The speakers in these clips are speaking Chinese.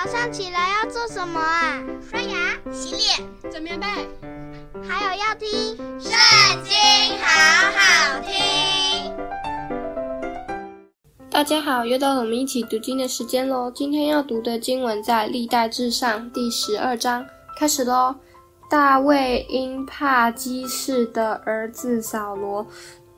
早上起来要做什么啊？刷牙、洗脸、整棉被，还有要听《圣经》，好好听。大家好，又到了我们一起读经的时间喽。今天要读的经文在《历代至上》第十二章，开始喽。大卫因帕基士的儿子扫罗。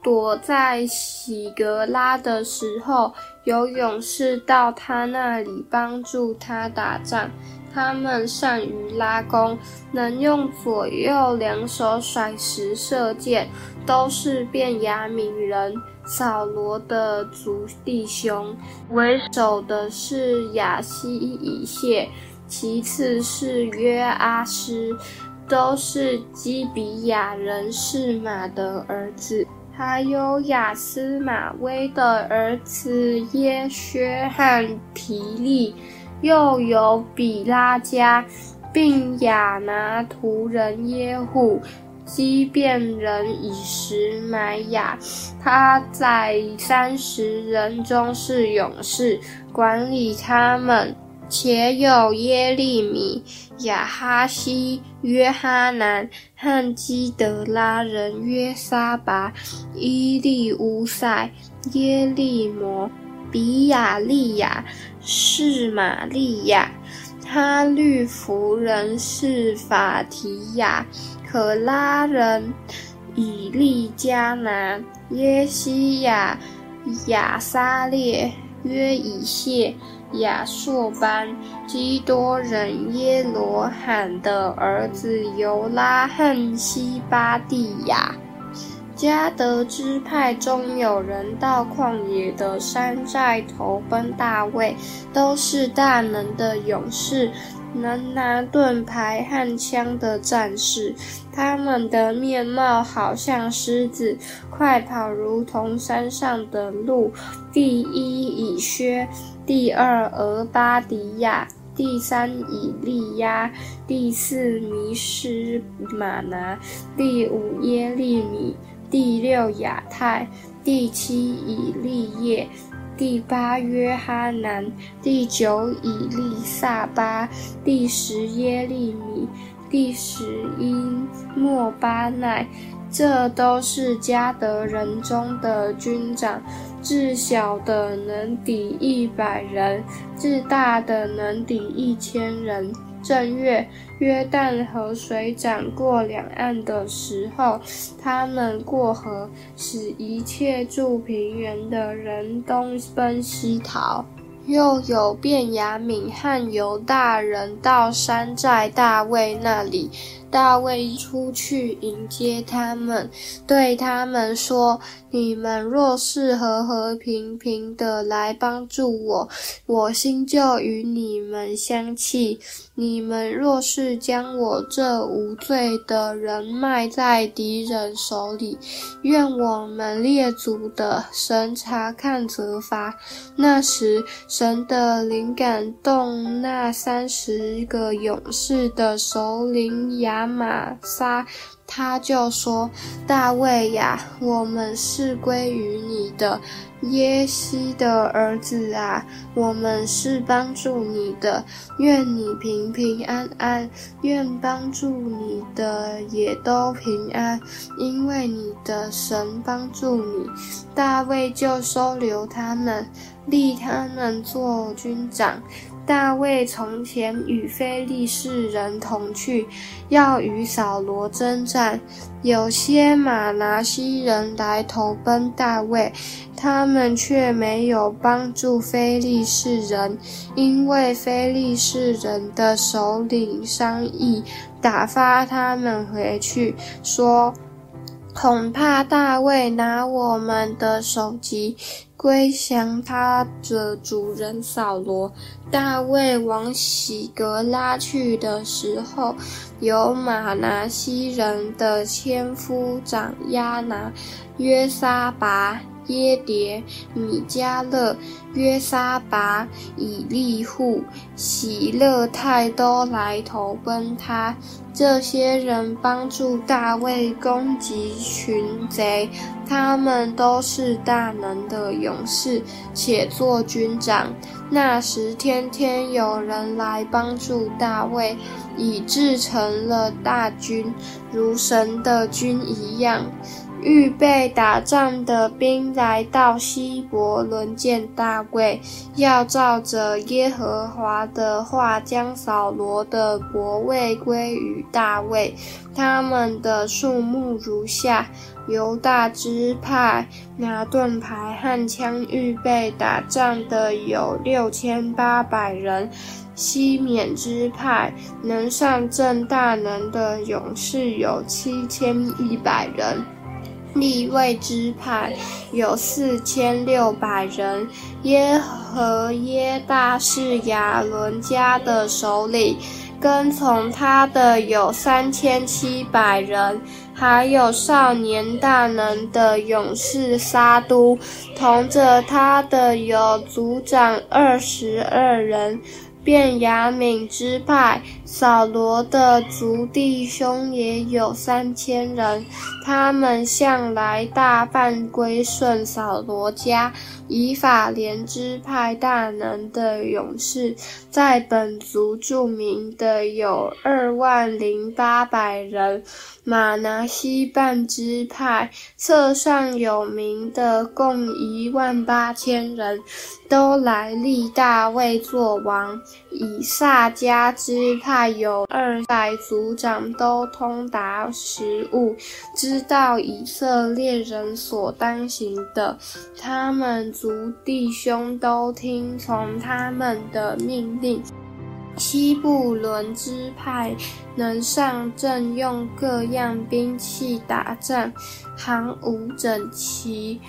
躲在喜格拉的时候，有勇士到他那里帮助他打仗。他们善于拉弓，能用左右两手甩石射箭，都是变雅敏人。扫罗的族弟兄，为首的是亚希以谢，其次是约阿施，都是基比亚人示玛的儿子。还有雅斯马威的儿子耶薛和皮利，又有比拉加，并亚拿图人耶户，基遍人以实玛雅，他在三十人中是勇士，管理他们。且有耶利米、亚哈西、约哈南和基德拉人约沙拔、伊利乌塞、耶利摩、比亚利亚、示玛利亚、哈律弗人示法提亚、可拉人以利加南、耶西亚、亚撒列、约以谢。亚朔班、基多人耶罗罕的儿子尤拉汉西巴蒂亚，迦得支派中有人到旷野的山寨投奔大卫，都是大能的勇士。能拿盾牌和枪的战士，他们的面貌好像狮子，快跑如同山上的鹿。第一以薛，第二俄巴迪亚，第三以利押，第四迷失玛拿，第五耶利米，第六亚泰，第七以利叶。第八约哈南，第九以利撒巴，第十耶利米，第十一莫巴奈，这都是加德人中的军长，至小的能抵一百人，至大的能抵一千人。正月，约旦河水涨过两岸的时候，他们过河，使一切住平原的人东奔西逃。又有便雅敏和犹大人到山寨大卫那里。大卫出去迎接他们，对他们说：“你们若是和和平平的来帮助我，我心就与你们相契；你们若是将我这无罪的人卖在敌人手里，愿我们列祖的神查看责罚。”那时，神的灵感动那三十个勇士的首领亚。亚玛撒，他就说：“大卫呀，我们是归于你的，耶西的儿子啊，我们是帮助你的。愿你平平安安，愿帮助你的也都平安，因为你的神帮助你。”大卫就收留他们，立他们做军长。大卫从前与非利士人同去，要与扫罗征战。有些玛拿西人来投奔大卫，他们却没有帮助非利士人，因为非利士人的首领商议，打发他们回去，说。恐怕大卫拿我们的首级归降他的主人扫罗。大卫往喜格拉去的时候，有马拿西人的千夫长亚拿、约沙拔、耶迭、米迦勒、约沙拔、以利户、喜勒太都来投奔他。这些人帮助大卫攻击群贼，他们都是大能的勇士，且做军长。那时天天有人来帮助大卫，以致成了大军，如神的军一样。预备打仗的兵来到希伯仑见大卫，要照着耶和华的话，将扫罗的国位归于大卫。他们的数目如下：犹大支派拿盾牌和枪，预备打仗的有六千八百人；西缅支派能上阵大能的勇士有七千一百人。利未支派有四千六百人，耶和耶大是亚伦家的首领，跟从他的有三千七百人，还有少年大能的勇士撒督，同着他的有族长二十二人。便雅敏支派，扫罗的族弟兄也有三千人，他们向来大半归顺扫罗家。以法莲支派大能的勇士，在本族著名的有二万零八百人。马拿西半支派册上有名的共一万八千人，都来立大卫作王。以萨迦支派有二百族长，都通达时务，知道以色列人所当行的。他们族弟兄都听从他们的命令。西布伦支派能上阵，用各样兵器打仗，行伍整齐，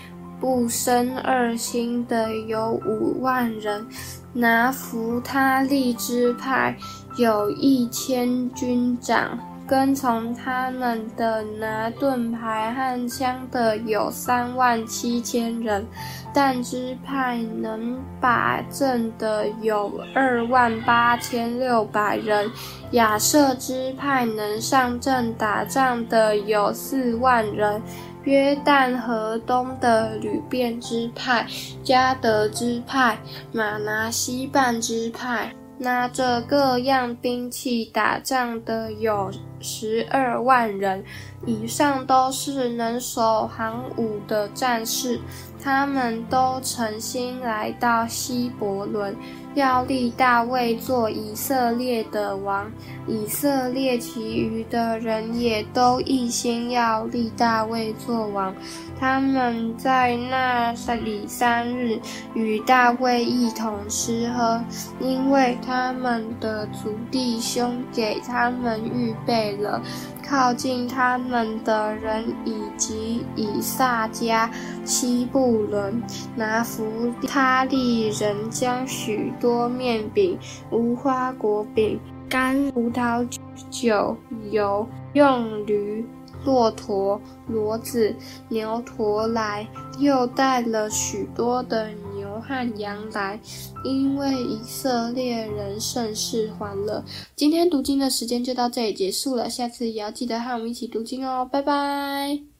不生二心的有五万人。拿弗他利支派有一千军长。跟从他们的拿盾牌和枪的有三万七千人，但支派能把阵的有二万八千六百人，亚瑟支派能上阵打仗的有四万人，约旦河东的旅便支派、迦德支派、马拿西半支派。拿着各样兵器打仗的有十二万人，以上都是能守行伍的战士。他们都诚心来到希伯伦，要立大卫做以色列的王。以色列其余的人也都一心要立大卫做王。他们在那里三日与大卫一同吃喝，因为他们的族弟兄给他们预备了靠近他们的人，以及以萨迦、西布伦、拿弗他利人将许多面饼、无花果饼、干葡萄酒、油用驴。骆驼、骡子、牛驼来，又带了许多的牛汉阳来，因为以色列人甚是欢乐。今天读经的时间就到这里结束了，下次也要记得和我们一起读经哦，拜拜。